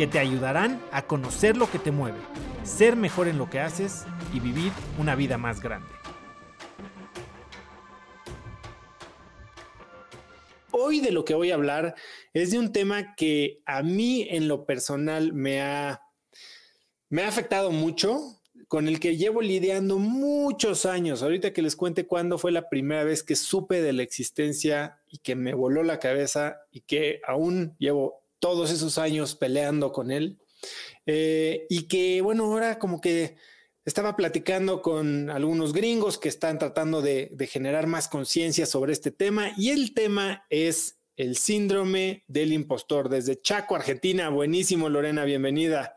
que te ayudarán a conocer lo que te mueve, ser mejor en lo que haces y vivir una vida más grande. Hoy de lo que voy a hablar es de un tema que a mí en lo personal me ha, me ha afectado mucho con el que llevo lidiando muchos años. Ahorita que les cuente cuándo fue la primera vez que supe de la existencia y que me voló la cabeza y que aún llevo todos esos años peleando con él. Eh, y que, bueno, ahora como que estaba platicando con algunos gringos que están tratando de, de generar más conciencia sobre este tema y el tema es el síndrome del impostor. Desde Chaco, Argentina. Buenísimo, Lorena, bienvenida.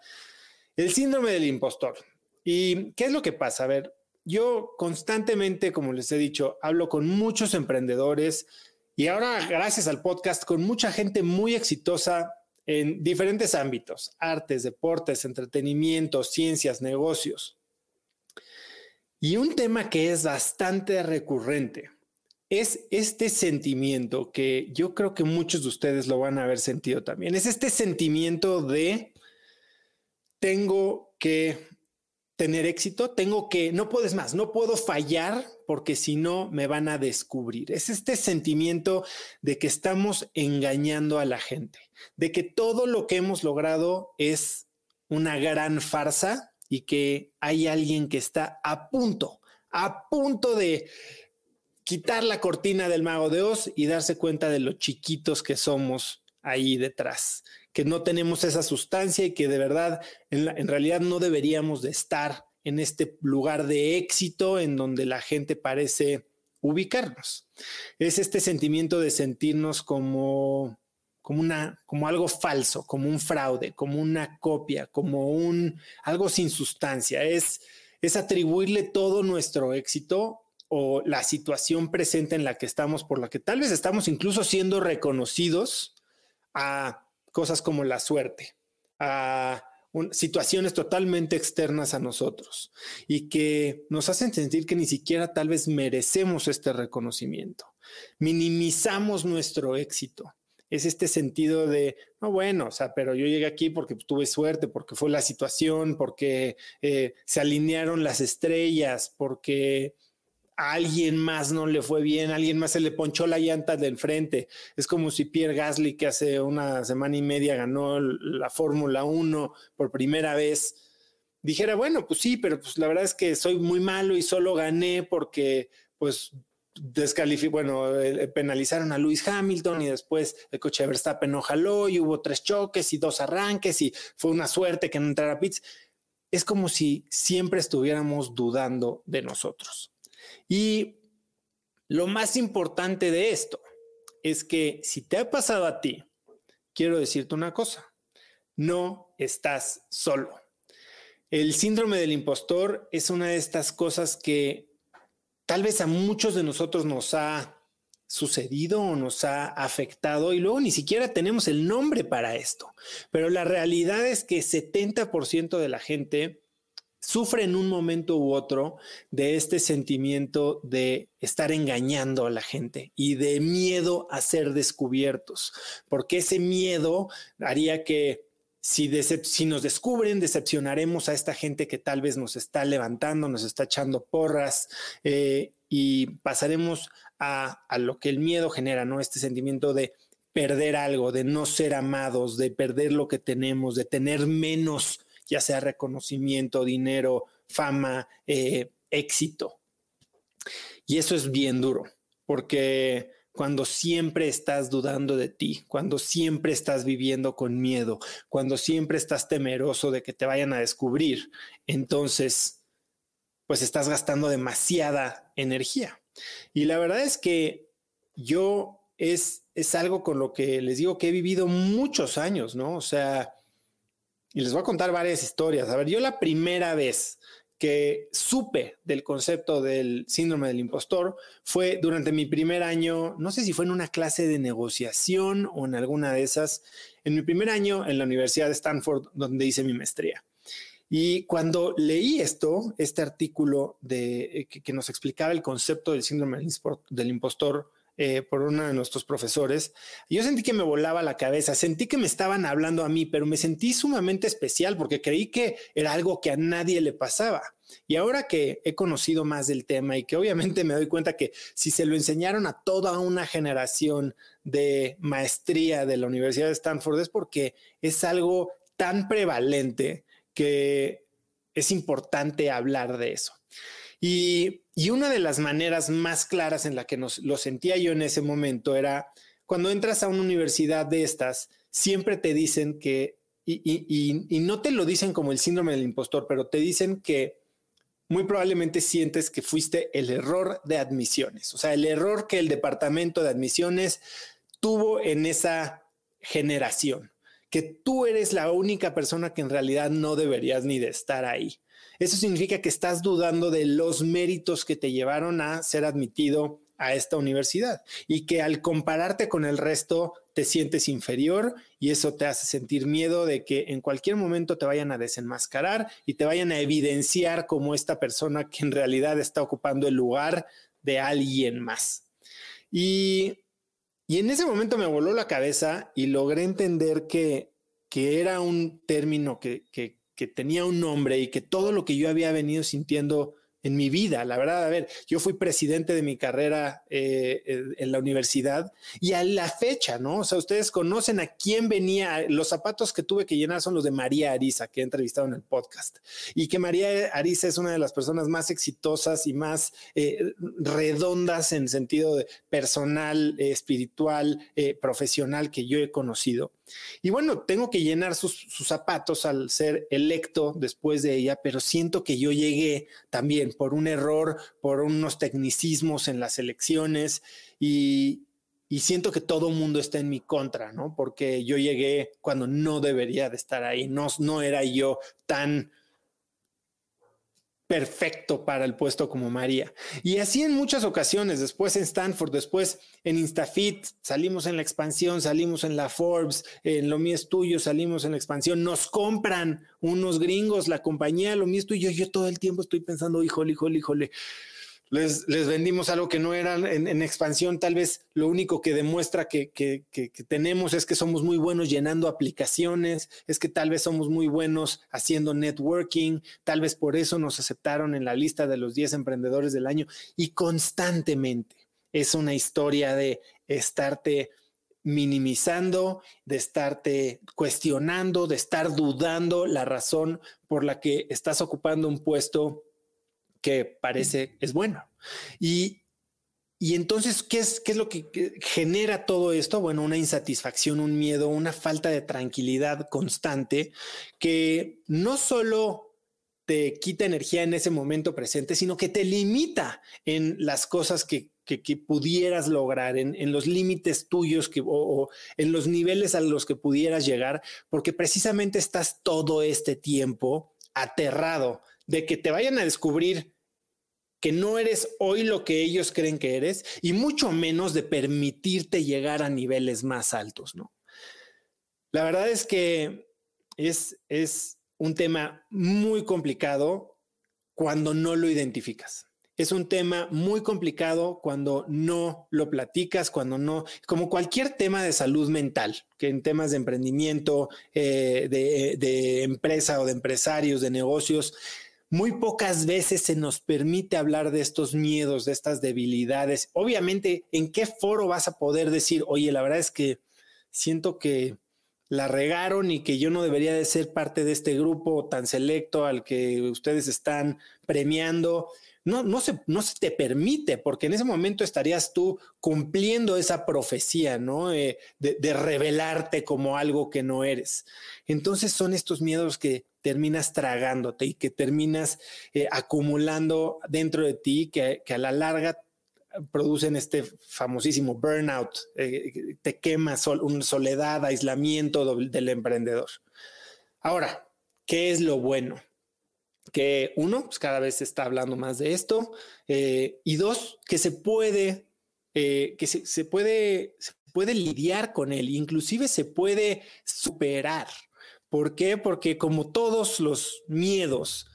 El síndrome del impostor. ¿Y qué es lo que pasa? A ver, yo constantemente, como les he dicho, hablo con muchos emprendedores y ahora, gracias al podcast, con mucha gente muy exitosa en diferentes ámbitos, artes, deportes, entretenimiento, ciencias, negocios. Y un tema que es bastante recurrente es este sentimiento que yo creo que muchos de ustedes lo van a haber sentido también. Es este sentimiento de tengo que tener éxito, tengo que, no puedes más, no puedo fallar porque si no me van a descubrir. Es este sentimiento de que estamos engañando a la gente, de que todo lo que hemos logrado es una gran farsa y que hay alguien que está a punto, a punto de quitar la cortina del mago de Oz y darse cuenta de lo chiquitos que somos ahí detrás que no tenemos esa sustancia y que de verdad, en, realidad no deberíamos de estar en este lugar de éxito en donde la gente parece ubicarnos. Es este sentimiento de sentirnos como, como, una, como algo falso, como un fraude, como una copia, como un algo sin sustancia. Es, es atribuirle todo nuestro éxito o la situación presente en la que estamos, por la que tal vez estamos incluso siendo reconocidos a cosas como la suerte, a situaciones totalmente externas a nosotros y que nos hacen sentir que ni siquiera tal vez merecemos este reconocimiento. Minimizamos nuestro éxito. Es este sentido de, no, bueno, o sea, pero yo llegué aquí porque tuve suerte, porque fue la situación, porque eh, se alinearon las estrellas, porque alguien más no le fue bien, alguien más se le ponchó la llanta del frente. Es como si Pierre Gasly, que hace una semana y media ganó la Fórmula 1 por primera vez, dijera, bueno, pues sí, pero pues la verdad es que soy muy malo y solo gané porque pues descalificó, bueno, eh, penalizaron a Lewis Hamilton y después el coche de Verstappen no jaló y hubo tres choques y dos arranques y fue una suerte que no entrara a pits. Es como si siempre estuviéramos dudando de nosotros. Y lo más importante de esto es que si te ha pasado a ti, quiero decirte una cosa, no estás solo. El síndrome del impostor es una de estas cosas que tal vez a muchos de nosotros nos ha sucedido o nos ha afectado y luego ni siquiera tenemos el nombre para esto. Pero la realidad es que 70% de la gente sufre en un momento u otro de este sentimiento de estar engañando a la gente y de miedo a ser descubiertos, porque ese miedo haría que si, si, nos descubren, decepcionaremos a esta gente que tal vez nos está levantando, nos está echando porras eh, y pasaremos a, a lo que el miedo genera, ¿no? Este sentimiento de perder algo, de no ser amados, de perder lo que tenemos, de tener menos ya sea reconocimiento, dinero, fama, eh, éxito. Y eso es bien duro, porque cuando siempre estás dudando de ti, cuando siempre estás viviendo con miedo, cuando siempre estás temeroso de que te vayan a descubrir, entonces, pues estás gastando demasiada energía. Y la verdad es que yo es, es algo con lo que les digo que he vivido muchos años, ¿no? O sea, y les voy a contar varias historias. A ver, yo la primera vez que supe del concepto del síndrome del impostor fue durante mi primer año, no sé si fue en una clase de negociación o en alguna de esas, en mi primer año en la Universidad de Stanford, donde hice mi maestría. Y cuando leí esto, este artículo de, eh, que, nos explicaba el concepto del síndrome del impostor eh, por uno de nuestros profesores, yo sentí que me volaba la cabeza, sentí que me estaban hablando a mí, pero me sentí sumamente especial porque creí que era algo que a nadie le pasaba. Y ahora que he conocido más del tema y que obviamente me doy cuenta que si se lo enseñaron a toda una generación de maestría de la Universidad de Stanford es porque es algo tan prevalente que es importante hablar de eso. Y, una de las maneras más claras en la que nos, lo sentía yo en ese momento era cuando entras a una universidad de estas, siempre te dicen que, y, y no te lo dicen como el síndrome del impostor, pero te dicen que muy probablemente sientes que fuiste el error de admisiones, o sea, el error que el departamento de admisiones tuvo en esa generación, que tú eres la única persona que en realidad no deberías ni de estar ahí. Eso significa que estás dudando de los méritos que te llevaron a ser admitido a esta universidad y que al compararte con el resto te sientes inferior y eso te hace sentir miedo de que en cualquier momento te vayan a desenmascarar y te vayan a evidenciar como esta persona que en realidad está ocupando el lugar de alguien más. Y, en ese momento me voló la cabeza y logré entender que, que era un término que, que, que tenía un nombre y que todo lo que yo había venido sintiendo en mi vida. La verdad, a ver, yo fui presidente de mi carrera eh, eh, en la universidad y a la fecha, ¿no? O sea, ustedes conocen a quién venía. Los zapatos que tuve que llenar son los de María Ariza, que he entrevistado en el podcast. Y que María Ariza es una de las personas más exitosas y más eh, redondas en sentido personal, espiritual, profesional que yo he conocido. Y bueno, tengo que llenar sus, zapatos al ser electo después de ella, pero siento que yo llegué también por un error, por unos tecnicismos en las elecciones y, siento que todo mundo está en mi contra, ¿no? Porque yo llegué cuando no debería de estar ahí, no, no era yo tan perfecto para el puesto como María. Y así en muchas ocasiones, después en Stanford, después en Instafit, salimos en la expansión, salimos en la Forbes, en Lo mío es tuyo, salimos en la expansión, nos compran unos gringos, la compañía, Lo mío es tuyo, yo todo el tiempo estoy pensando, híjole, híjole, híjole les, vendimos algo que no era en, expansión. Tal vez lo único que demuestra que, tenemos es que somos muy buenos llenando aplicaciones, es que tal vez somos muy buenos haciendo networking, tal vez por eso nos aceptaron en la lista de los 10 emprendedores del año y constantemente es una historia de estarte minimizando, de estarte cuestionando, de estar dudando la razón por la que estás ocupando un puesto que parece es bueno. Y, entonces, ¿qué es, ¿qué es lo que genera todo esto? Bueno, una insatisfacción, un miedo, una falta de tranquilidad constante que no solo te quita energía en ese momento presente, sino que te limita en las cosas que, pudieras lograr, en, los límites tuyos que, o, en los niveles a los que pudieras llegar, porque precisamente estás todo este tiempo aterrado de que te vayan a descubrir que no eres hoy lo que ellos creen que eres y mucho menos de permitirte llegar a niveles más altos, ¿no? La verdad es que es, es un tema muy complicado cuando no lo identificas. Es un tema muy complicado cuando no lo platicas, cuando no, como cualquier tema de salud mental, que en temas de emprendimiento, eh, de, de empresa o de empresarios, de negocios, muy pocas veces se nos permite hablar de estos miedos, de estas debilidades. Obviamente, ¿en qué foro vas a poder decir, oye, la verdad es que siento que la regaron y que yo no debería de ser parte de este grupo tan selecto al que ustedes están premiando? No, no, se, no se te permite, porque en ese momento estarías tú cumpliendo esa profecía, ¿no? Eh, de, de revelarte como algo que no eres. Entonces son estos miedos que terminas tragándote y que terminas eh, acumulando dentro de ti, que, a la larga producen este famosísimo burnout, eh, te quema una soledad, aislamiento del emprendedor. Ahora, ¿qué es lo bueno? Que uno, pues cada vez se está hablando más de esto, eh, y dos, que se puede, eh, que se, puede, se puede lidiar con él, inclusive se puede superar. ¿Por qué? Porque como todos los miedos,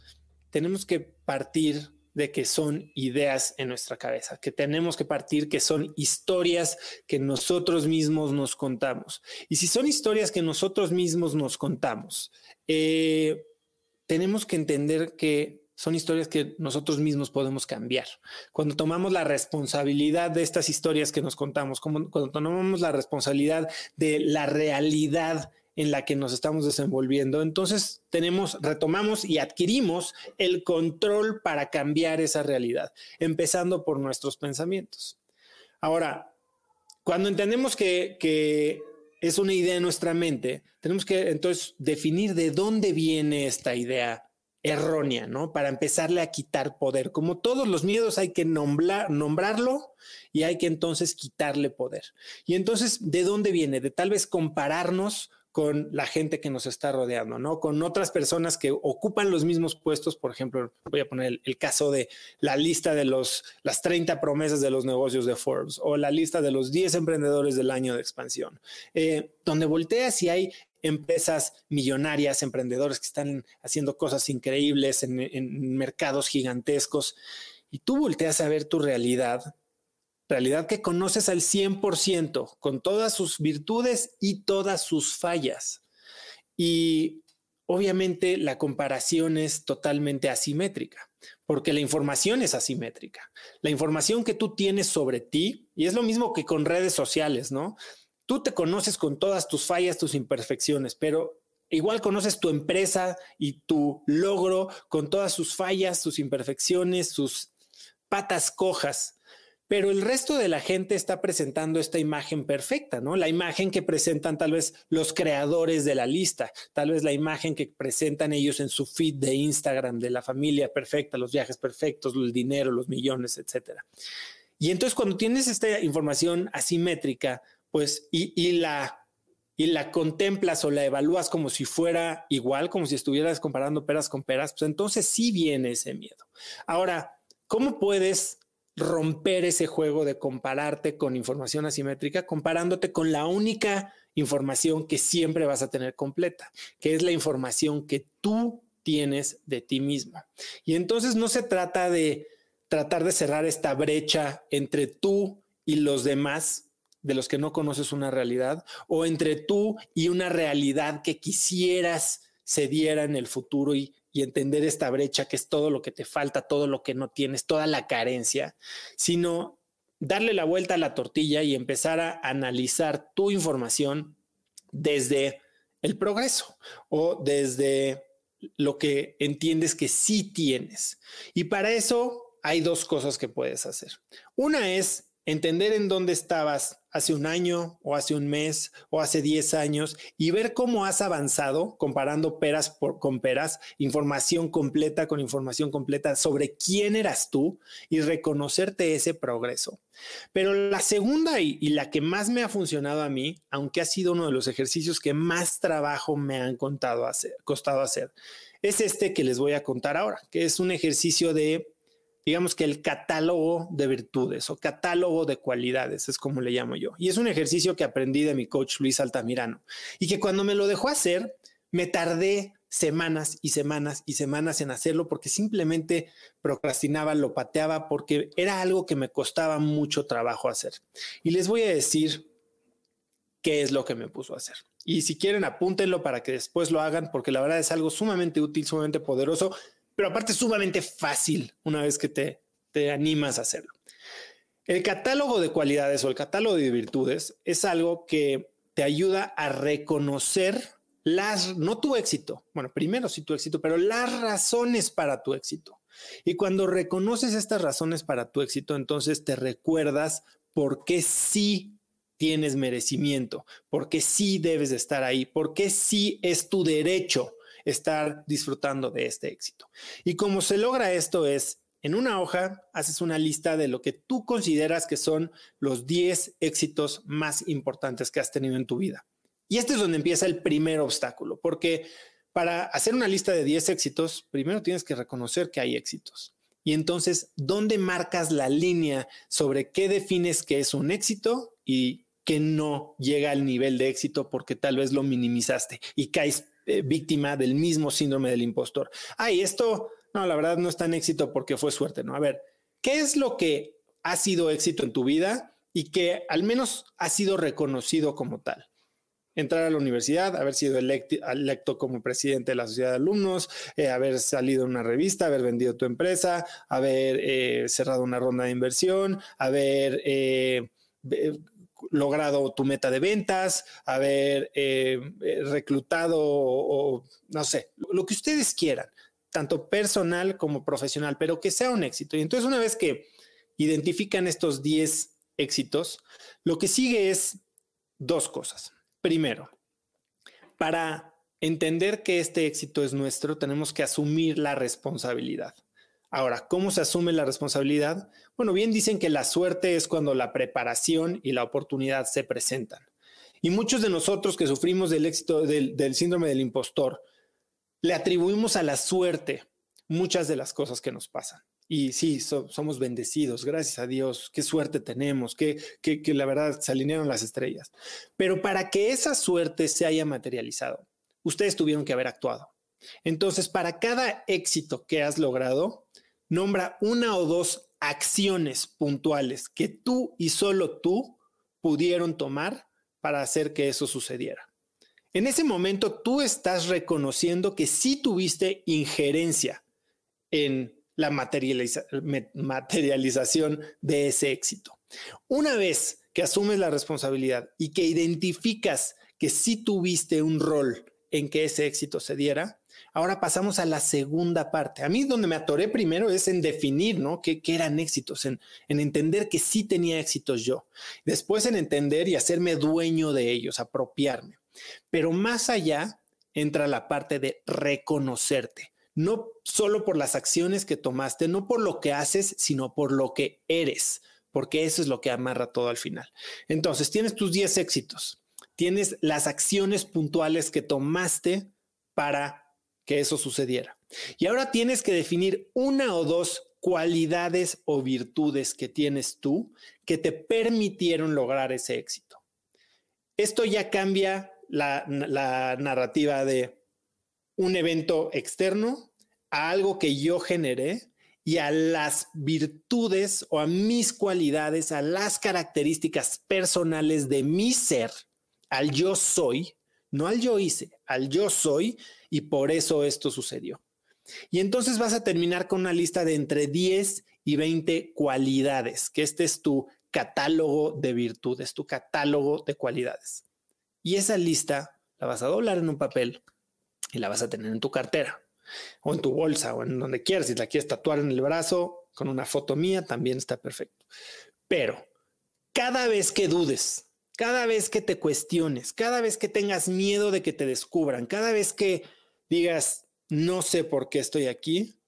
tenemos que partir de que son ideas en nuestra cabeza, que tenemos que partir que son historias que nosotros mismos nos contamos. Y si son historias que nosotros mismos nos contamos, eh, tenemos que entender que son historias que nosotros mismos podemos cambiar. Cuando tomamos la responsabilidad de estas historias que nos contamos, como cuando tomamos la responsabilidad de la realidad en la que nos estamos desenvolviendo. Entonces tenemos, retomamos y adquirimos el control para cambiar esa realidad, empezando por nuestros pensamientos. Ahora, cuando entendemos que, que es una idea en nuestra mente, tenemos que entonces definir de dónde viene esta idea errónea, ¿no? Para empezarle a quitar poder. Como todos los miedos hay que nombrar, nombrarlo y hay que entonces quitarle poder. Y entonces, ¿de dónde viene? De tal vez compararnos con la gente que nos está rodeando, ¿no? Con otras personas que ocupan los mismos puestos, por ejemplo, voy a poner el, caso de la lista de los, las 30 promesas de los negocios de Forbes o la lista de los 10 emprendedores del año de expansión, eh, donde volteas y hay empresas millonarias, emprendedores que están haciendo cosas increíbles en, en mercados gigantescos y tú volteas a ver tu realidad realidad que conoces al 100%, con todas sus virtudes y todas sus fallas. Y obviamente la comparación es totalmente asimétrica, porque la información es asimétrica. La información que tú tienes sobre ti, y es lo mismo que con redes sociales, ¿no? Tú te conoces con todas tus fallas, tus imperfecciones, pero igual conoces tu empresa y tu logro con todas sus fallas, sus imperfecciones, sus patas cojas pero el resto de la gente está presentando esta imagen perfecta, ¿no? La imagen que presentan tal vez los creadores de la lista, tal vez la imagen que presentan ellos en su feed de Instagram de la familia perfecta, los viajes perfectos, el dinero, los millones, etcétera. Y entonces cuando tienes esta información asimétrica, pues y, la y la contemplas o la evalúas como si fuera igual, como si estuvieras comparando peras con peras, pues entonces sí viene ese miedo. Ahora, ¿cómo puedes romper ese juego de compararte con información asimétrica, comparándote con la única información que siempre vas a tener completa, que es la información que tú tienes de ti misma. Y entonces no se trata de tratar de cerrar esta brecha entre tú y los demás de los que no conoces una realidad o entre tú y una realidad que quisieras se diera en el futuro y y entender esta brecha que es todo lo que te falta, todo lo que no tienes, toda la carencia, sino darle la vuelta a la tortilla y empezar a analizar tu información desde el progreso o desde lo que entiendes que sí tienes. Y para eso hay dos cosas que puedes hacer. Una es entender en dónde estabas hace un año o hace un mes o hace 10 años y ver cómo has avanzado comparando peras con peras, información completa con información completa sobre quién eras tú y reconocerte ese progreso. Pero la segunda y, la que más me ha funcionado a mí, aunque ha sido uno de los ejercicios que más trabajo me han costado hacer, es este que les voy a contar ahora, que es un ejercicio de digamos que el catálogo de virtudes o catálogo de cualidades, es como le llamo yo. Y es un ejercicio que aprendí de mi coach Luis Altamirano y que cuando me lo dejó hacer, me tardé semanas y semanas y semanas en hacerlo porque simplemente procrastinaba, lo pateaba porque era algo que me costaba mucho trabajo hacer. Y les voy a decir qué es lo que me puso a hacer. Y si quieren, apúntenlo para que después lo hagan porque la verdad es algo sumamente útil, sumamente poderoso pero aparte es sumamente fácil una vez que te, te animas a hacerlo. El catálogo de cualidades o el catálogo de virtudes es algo que te ayuda a reconocer las, no tu éxito, bueno, primero sí tu éxito, pero las razones para tu éxito. Y cuando reconoces estas razones para tu éxito, entonces te recuerdas por qué sí tienes merecimiento, por qué sí debes de estar ahí, por qué sí es tu derecho estar disfrutando de este éxito. Y cómo se logra esto es, en una hoja haces una lista de lo que tú consideras que son los 10 éxitos más importantes que has tenido en tu vida. Y este es donde empieza el primer obstáculo, porque para hacer una lista de 10 éxitos, primero tienes que reconocer que hay éxitos. Y entonces, ¿dónde marcas la línea sobre qué defines que es un éxito y que no llega al nivel de éxito porque tal vez lo minimizaste y caes eh, víctima del mismo síndrome del impostor? Ay, esto, no, la verdad no es tan éxito porque fue suerte, ¿no? A ver, ¿qué es lo que ha sido éxito en tu vida y que al menos ha sido reconocido como tal? entrar a la universidad, haber sido electo como presidente de la sociedad de alumnos, eh, haber salido en una revista, haber vendido tu empresa, haber eh, cerrado una ronda de inversión, haber logrado tu meta de ventas, haber reclutado o, no sé, lo que ustedes quieran, tanto personal como profesional, pero que sea un éxito. Y entonces una vez que identifican estos 10 éxitos, lo que sigue es dos cosas. Primero, para entender que este éxito es nuestro, tenemos que asumir la responsabilidad. Ahora, ¿cómo se asume la responsabilidad? Bueno, bien dicen que la suerte es cuando la preparación y la oportunidad se presentan. Y muchos de nosotros que sufrimos del éxito del, del síndrome del impostor, le atribuimos a la suerte muchas de las cosas que nos pasan. Y sí, somos bendecidos, gracias a Dios, qué suerte tenemos, que, que, que la verdad se alinearon las estrellas. Pero para que esa suerte se haya materializado, ustedes tuvieron que haber actuado. Entonces, para cada éxito que has logrado, nombra una o dos acciones puntuales que tú y solo tú pudieron tomar para hacer que eso sucediera. En ese momento tú estás reconociendo que sí tuviste injerencia en la materialización de ese éxito. Una vez que asumes la responsabilidad y que identificas que sí tuviste un rol en que ese éxito se diera, ahora pasamos a la segunda parte. A mí donde me atoré primero es en definir, ¿no? ¿Qué, eran éxitos? En, en entender que sí tenía éxitos yo. Después en entender y hacerme dueño de ellos, apropiarme. Pero más allá entra la parte de reconocerte no solo por las acciones que tomaste, no por lo que haces, sino por lo que eres, porque eso es lo que amarra todo al final. Entonces, tienes tus 10 éxitos, tienes las acciones puntuales que tomaste para que eso sucediera. Y ahora tienes que definir una o dos cualidades o virtudes que tienes tú que te permitieron lograr ese éxito. Esto ya cambia la, narrativa de un evento externo a algo que yo generé y a las virtudes o a mis cualidades, a las características personales de mi ser, al yo soy, no al yo hice, al yo soy, y por eso esto sucedió. Y entonces vas a terminar con una lista de entre 10 y 20 cualidades, que este es tu catálogo de virtudes, tu catálogo de cualidades. Y esa lista la vas a doblar en un papel y la vas a tener en tu cartera o en tu bolsa o en donde quieras. Si la quieres tatuar en el brazo con una foto mía, también está perfecto. Pero cada vez que dudes, cada vez que te cuestiones, cada vez que tengas miedo de que te descubran, cada vez que digas, no sé por qué estoy aquí,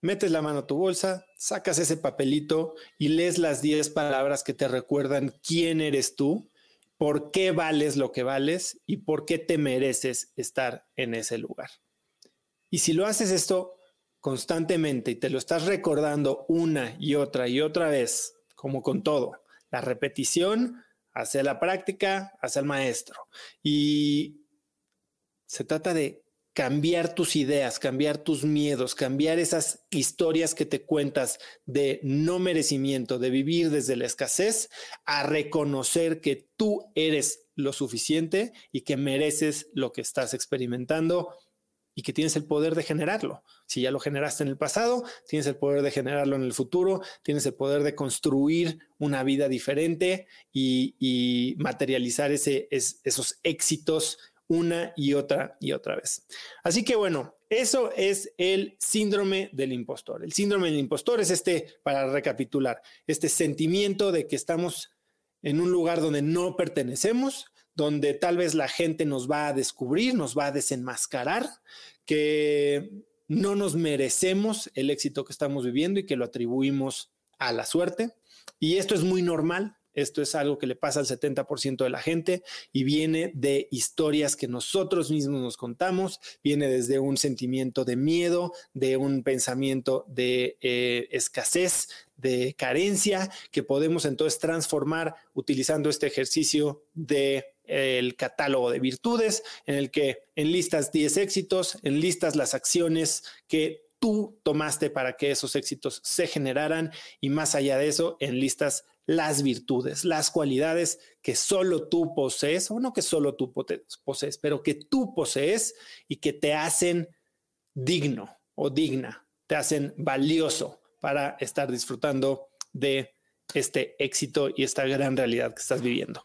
metes la mano a tu bolsa, sacas ese papelito y lees las 10 palabras que te recuerdan quién eres tú, por qué vales lo que vales y por qué te mereces estar en ese lugar. Y si lo haces esto constantemente y te lo estás recordando una y otra y otra vez, como con todo, la repetición hace la práctica, hace el maestro. Y se trata de cambiar tus ideas, cambiar tus miedos, cambiar esas historias que te cuentas de no merecimiento, de vivir desde la escasez, a reconocer que tú eres lo suficiente y que mereces lo que estás experimentando y que tienes el poder de generarlo. Si ya lo generaste en el pasado, tienes el poder de generarlo en el futuro, tienes el poder de construir una vida diferente y, materializar ese, esos éxitos una y otra y otra vez. Así que bueno, eso es el síndrome del impostor. El síndrome del impostor es este, para recapitular, este sentimiento de que estamos en un lugar donde no pertenecemos, donde tal vez la gente nos va a descubrir, nos va a desenmascarar, que no nos merecemos el éxito que estamos viviendo y que lo atribuimos a la suerte. Y esto es muy normal, Esto es algo que le pasa al 70% de la gente y viene de historias que nosotros mismos nos contamos, viene desde un sentimiento de miedo, de un pensamiento de eh, escasez, de carencia, que podemos entonces transformar utilizando este ejercicio de el catálogo de virtudes, en el que enlistas 10 éxitos, enlistas las acciones que tú tomaste para que esos éxitos se generaran y más allá de eso, enlistas las virtudes, las cualidades que solo tú posees, o no que solo tú posees, pero que tú posees y que te hacen digno o digna, te hacen valioso para estar disfrutando de este éxito y esta gran realidad que estás viviendo.